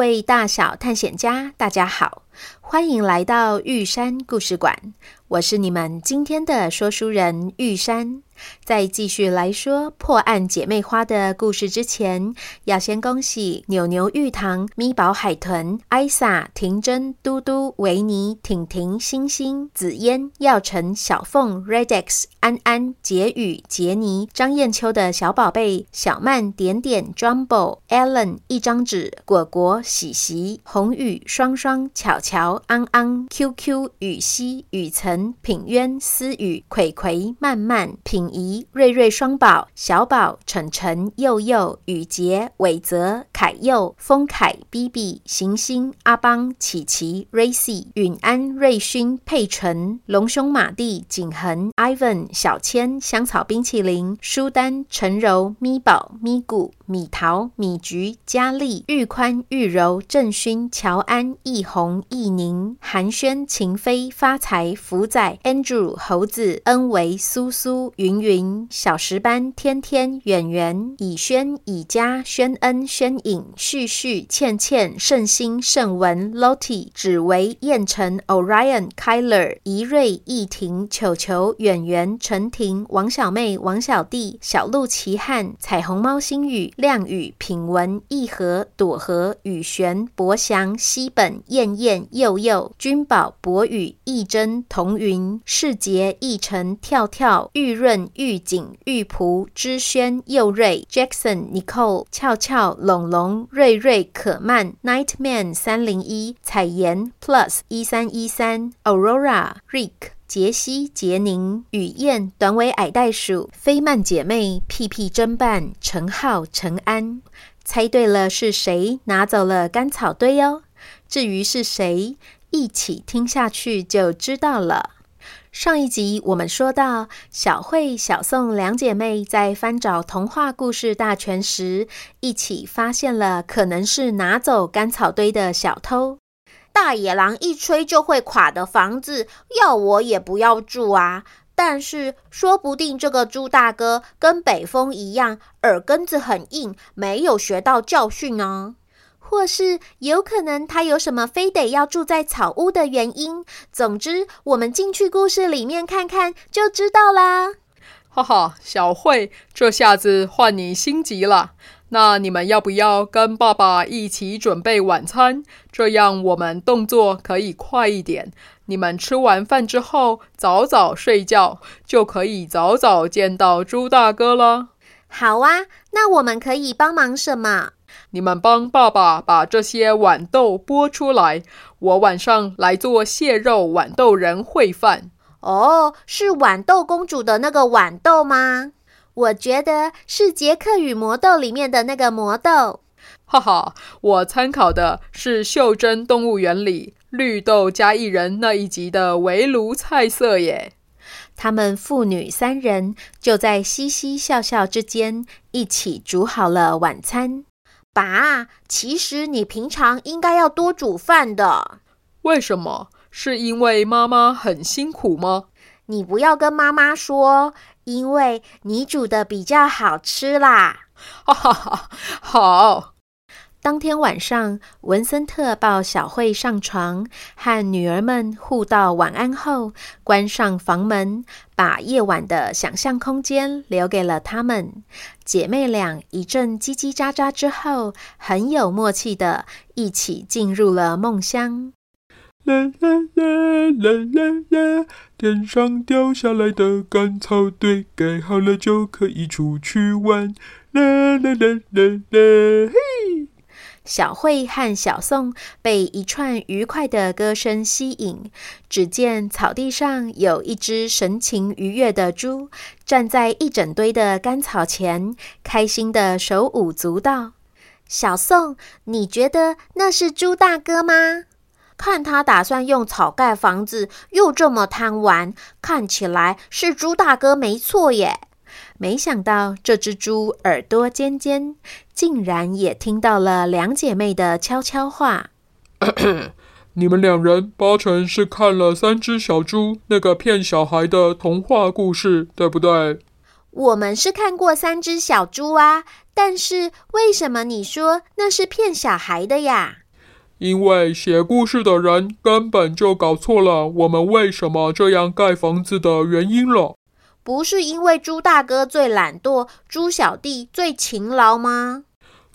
各位大小探险家，大家好，欢迎来到玉山故事馆。我是你们今天的说书人玉山。在继续来说破案姐妹花的故事之前，要先恭喜牛牛、玉堂、咪宝、海豚、艾萨、婷珍、嘟嘟、维尼、婷婷、星星、紫嫣、耀晨、小凤、Redex、安安、杰宇、杰尼、张艳秋的小宝贝、小曼、点点、Jumbo、Allen、一张纸、果果、喜喜、红雨、双双、巧巧、安安、QQ、雨熙、雨岑、品渊、思雨、葵葵、曼曼、品。怡、瑞瑞双宝、小宝、晨晨、佑佑、雨杰、伟泽、凯佑、丰凯、B B、行星、阿邦、琪琪、Racy、允安、瑞勋、佩晨、龙兄、马蒂、景恒、Ivan、小千、香草冰淇淋、舒丹、陈柔、咪宝、咪咕、米桃、米橘、佳丽、玉宽、玉柔、郑勋、乔安、易红、易宁、寒暄、秦飞、发财、福仔、Andrew、猴子、恩维、苏苏、云。云小石斑天天远远以轩以嘉轩恩轩颖旭旭倩倩盛心盛文 Lottie 芷薇燕城 Orion Kyler 怡瑞易婷球球远远陈婷王小妹王小弟小鹿奇汉彩虹猫星宇亮宇品文易和朵和雨璇博祥西本燕燕佑佑君宝博宇易真童云世杰易成跳跳玉润。玉景、玉璞、知轩、佑瑞、Jackson、Nicole、俏俏、龙龙、瑞瑞、可曼、Nightman 三零一、彩妍、Plus 一三一三、Aurora、Rick、杰西、杰宁、雨燕、短尾矮袋鼠、菲曼姐妹、屁屁侦办、陈浩、陈安，猜对了是谁拿走了甘草堆哦？至于是谁，一起听下去就知道了。上一集我们说到，小慧、小宋两姐妹在翻找童话故事大全时，一起发现了可能是拿走甘草堆的小偷。大野狼一吹就会垮的房子，要我也不要住啊！但是说不定这个猪大哥跟北风一样，耳根子很硬，没有学到教训呢。或是有可能他有什么非得要住在草屋的原因。总之，我们进去故事里面看看就知道啦。哈哈，小慧，这下子换你心急了。那你们要不要跟爸爸一起准备晚餐？这样我们动作可以快一点。你们吃完饭之后早早睡觉，就可以早早见到猪大哥了。好啊，那我们可以帮忙什么？你们帮爸爸把这些豌豆剥出来，我晚上来做蟹肉豌豆仁烩饭。哦，是豌豆公主的那个豌豆吗？我觉得是《杰克与魔豆》里面的那个魔豆。哈哈，我参考的是《袖珍动物园》里绿豆加薏仁那一集的围炉菜色耶。他们父女三人就在嘻嘻笑笑之间，一起煮好了晚餐。爸，其实你平常应该要多煮饭的。为什么？是因为妈妈很辛苦吗？你不要跟妈妈说，因为你煮的比较好吃啦。哈哈哈，好。当天晚上，文森特抱小慧上床，和女儿们互道晚安后，关上房门，把夜晚的想象空间留给了他们。姐妹俩一阵叽叽喳喳之后，很有默契的一起进入了梦乡。啦啦啦啦啦啦！天上掉下来的干草堆盖好了，就可以出去玩。啦啦啦啦啦！嘿。小慧和小宋被一串愉快的歌声吸引。只见草地上有一只神情愉悦的猪，站在一整堆的干草前，开心的手舞足蹈。小宋，你觉得那是猪大哥吗？看他打算用草盖房子，又这么贪玩，看起来是猪大哥没错耶。没想到这只猪耳朵尖尖，竟然也听到了两姐妹的悄悄话。你们两人八成是看了《三只小猪》那个骗小孩的童话故事，对不对？我们是看过《三只小猪》啊，但是为什么你说那是骗小孩的呀？因为写故事的人根本就搞错了我们为什么这样盖房子的原因了。不是因为猪大哥最懒惰，猪小弟最勤劳吗？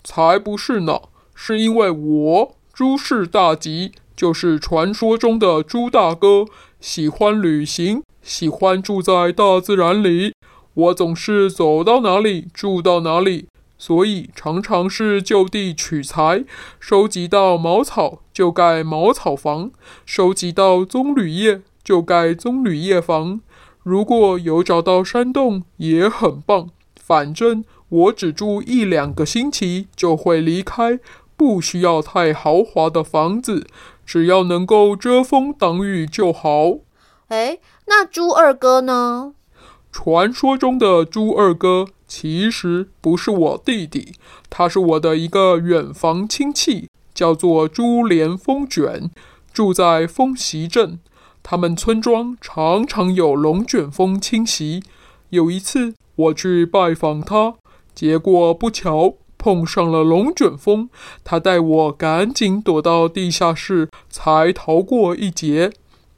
才不是呢！是因为我猪氏大吉，就是传说中的猪大哥，喜欢旅行，喜欢住在大自然里。我总是走到哪里住到哪里，所以常常是就地取材，收集到茅草就盖茅草房，收集到棕榈叶就盖棕榈叶房。如果有找到山洞也很棒，反正我只住一两个星期就会离开，不需要太豪华的房子，只要能够遮风挡雨就好。哎，那猪二哥呢？传说中的猪二哥其实不是我弟弟，他是我的一个远房亲戚，叫做猪连风卷，住在风袭镇。他们村庄常常有龙卷风侵袭。有一次，我去拜访他，结果不巧碰上了龙卷风。他带我赶紧躲到地下室，才逃过一劫。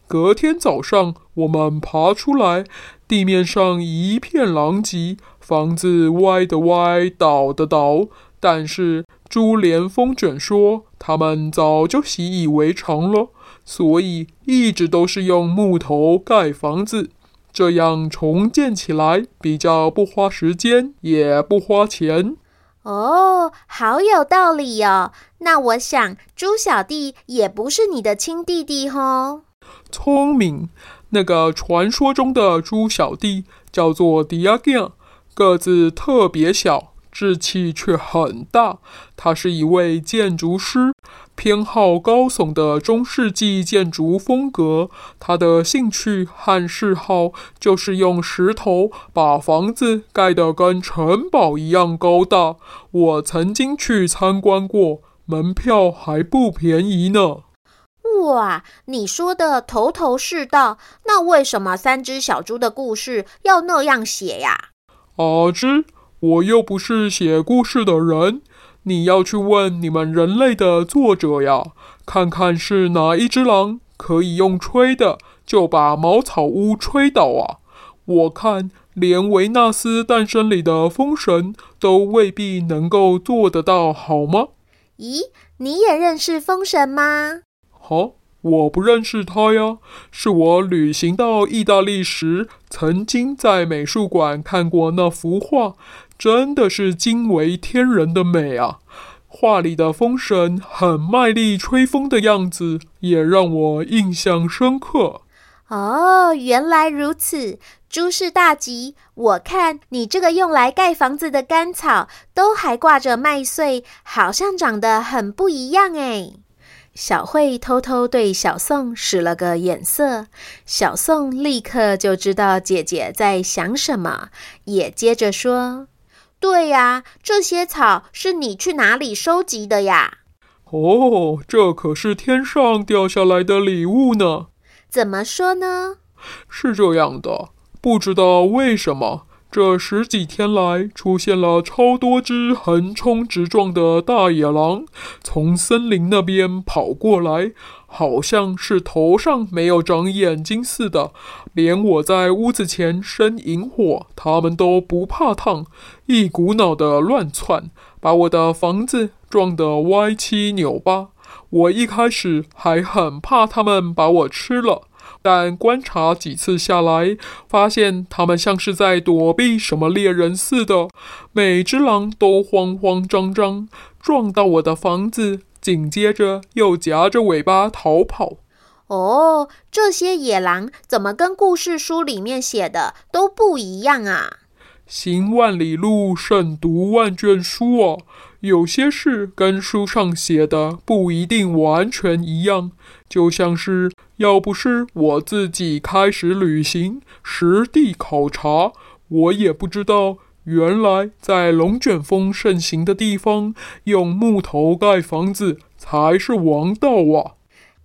隔天早上，我们爬出来，地面上一片狼藉，房子歪的歪，倒的倒。但是猪连风卷说，他们早就习以为常了。所以一直都是用木头盖房子，这样重建起来比较不花时间，也不花钱。哦，好有道理哦。那我想猪小弟也不是你的亲弟弟哦。聪明，那个传说中的猪小弟叫做迪亚根，个子特别小。志气却很大，他是一位建筑师，偏好高耸的中世纪建筑风格。他的兴趣和嗜好就是用石头把房子盖得跟城堡一样高大。我曾经去参观过，门票还不便宜呢。哇，你说的头头是道。那为什么三只小猪的故事要那样写呀？阿芝。我又不是写故事的人，你要去问你们人类的作者呀，看看是哪一只狼可以用吹的就把茅草屋吹倒啊！我看连维纳斯诞生里的风神都未必能够做得到，好吗？咦，你也认识风神吗？哦。我不认识他呀，是我旅行到意大利时，曾经在美术馆看过那幅画，真的是惊为天人的美啊！画里的风神很卖力吹风的样子，也让我印象深刻。哦，原来如此，诸事大吉！我看你这个用来盖房子的干草，都还挂着麦穗，好像长得很不一样诶。小慧偷偷对小宋使了个眼色，小宋立刻就知道姐姐在想什么，也接着说：“对呀，这些草是你去哪里收集的呀？”“哦，这可是天上掉下来的礼物呢。”“怎么说呢？”“是这样的，不知道为什么，这十几天来出现了超多只横冲直撞的大野狼，从森林那边跑过来，好像是头上没有长眼睛似的。连我在屋子前生营火，他们都不怕烫，一股脑的乱窜，把我的房子撞得歪七扭八。我一开始还很怕他们把我吃了。但观察几次下来，发现它们像是在躲避什么猎人似的，每只狼都慌慌张张，撞到我的房子，紧接着又夹着尾巴逃跑。哦，这些野狼怎么跟故事书里面写的都不一样啊？行万里路，胜读万卷书啊！有些事跟书上写的不一定完全一样，就像是要不是我自己开始旅行、实地考察，我也不知道原来在龙卷风盛行的地方，用木头盖房子才是王道啊！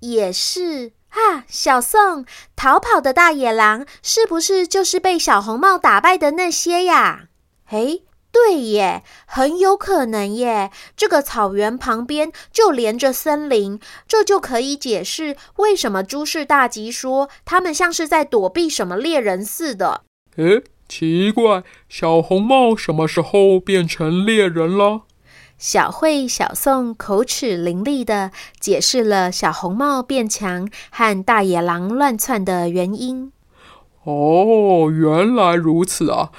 也是。啊，小宋，逃跑的大野狼是不是就是被小红帽打败的那些呀？诶，对耶，很有可能耶。这个草原旁边就连着森林，这就可以解释为什么朱氏大吉说他们像是在躲避什么猎人似的。诶，奇怪，小红帽什么时候变成猎人了？小慧、小宋口齿伶俐的解释了小红帽变强和大野狼乱窜的原因。哦，原来如此啊！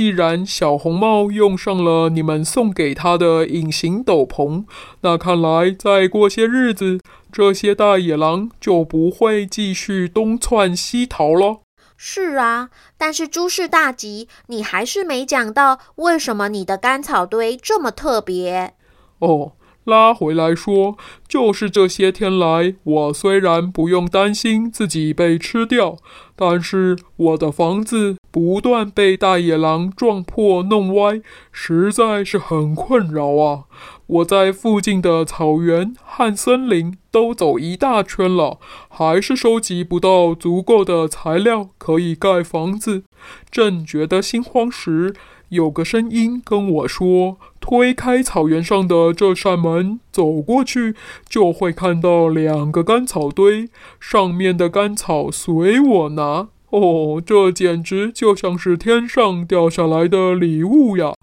既然小红帽用上了你们送给他的隐形斗篷，那看来再过些日子，这些大野狼就不会继续东窜西逃了。是啊，但是诸事大吉，你还是没讲到为什么你的干草堆这么特别哦。拉回来说，就是这些天来，我虽然不用担心自己被吃掉，但是我的房子不断被大野狼撞破弄歪，实在是很困扰啊。我在附近的草原和森林都走一大圈了，还是收集不到足够的材料可以盖房子。正觉得心慌时，有个声音跟我说：“推开草原上的这扇门，走过去就会看到两个干草堆，上面的干草随我拿。”哦，这简直就像是天上掉下来的礼物呀！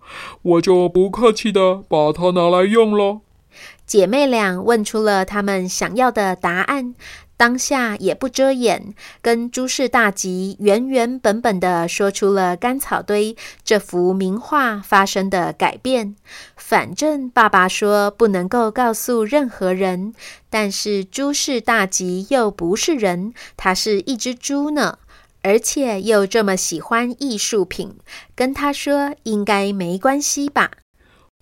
我就不客气的把它拿来用了。姐妹俩问出了她们想要的答案，当下也不遮掩，跟诸事大吉原原本本的说出了干草堆这幅名画发生的改变。反正爸爸说不能够告诉任何人，但是诸事大吉又不是人，他是一只猪呢。而且又这么喜欢艺术品，跟他说应该没关系吧？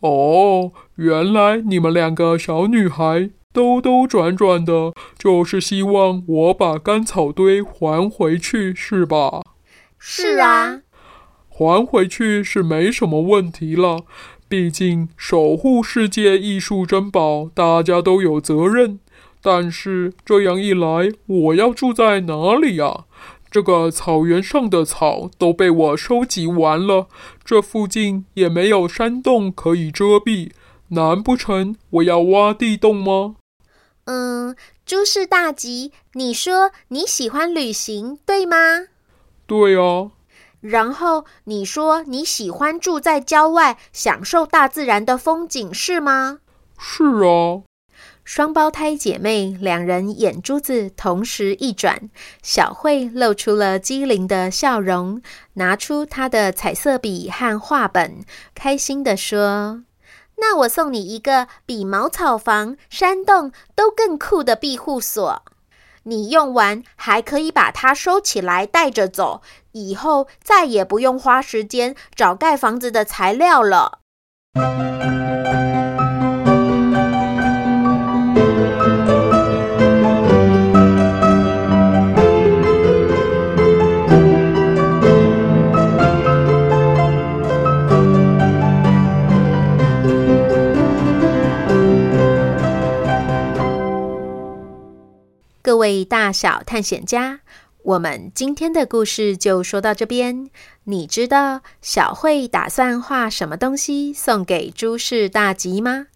哦，原来你们两个小女孩兜兜转转的，就是希望我把干草堆还回去，是吧？是啊，还回去是没什么问题了。毕竟守护世界艺术珍宝，大家都有责任。但是这样一来，我要住在哪里呀？这个草原上的草都被我收集完了，这附近也没有山洞可以遮蔽，难不成我要挖地洞吗？嗯，诸事大吉，你说你喜欢旅行，对吗？对啊。然后你说你喜欢住在郊外，享受大自然的风景，是吗？是啊。双胞胎姐妹两人眼珠子同时一转，小慧露出了机灵的笑容，拿出她的彩色笔和画本，开心地说：“那我送你一个比茅草房、山洞都更酷的庇护所，你用完还可以把它收起来带着走，以后再也不用花时间找盖房子的材料了。”大小探险家，我们今天的故事就说到这边。你知道小慧打算画什么东西送给诸事大吉吗？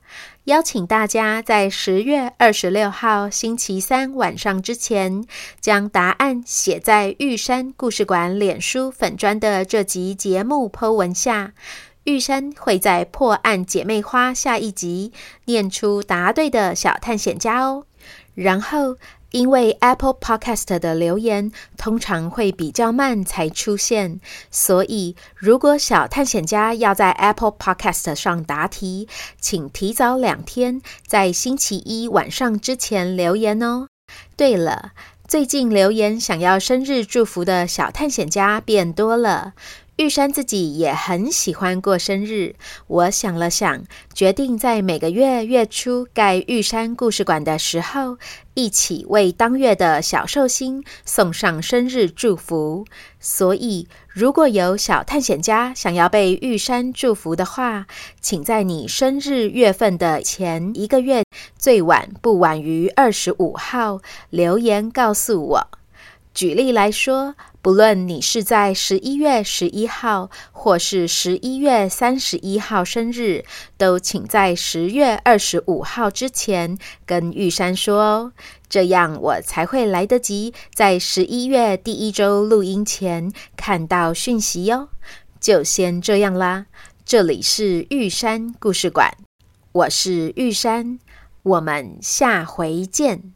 邀请大家在十月二十六号星期三晚上之前，将答案写在玉山故事馆脸书粉砖的这集节目 po 文下。玉山会在破案姐妹花下一集念出答对的小探险家哦。然后，因为 Apple Podcast 的留言通常会比较慢才出现，所以如果小探险家要在 Apple Podcast 上答题，请提早两天，在星期一晚上之前留言哦。对了，最近留言想要生日祝福的小探险家变多了。玉山自己也很喜欢过生日，我想了想，决定在每个月月初盖玉山故事馆的时候，一起为当月的小寿星送上生日祝福。所以，如果有小探险家想要被玉山祝福的话，请在你生日月份的前一个月，最晚不晚于二十五号留言告诉我。举例来说，不论你是在十一月十一号，或是十一月三十一号生日，都请在十月二十五号之前跟玉山说哦，这样我才会来得及在十一月第一周录音前看到讯息哟。就先这样啦，这里是玉山故事馆，我是玉山，我们下回见。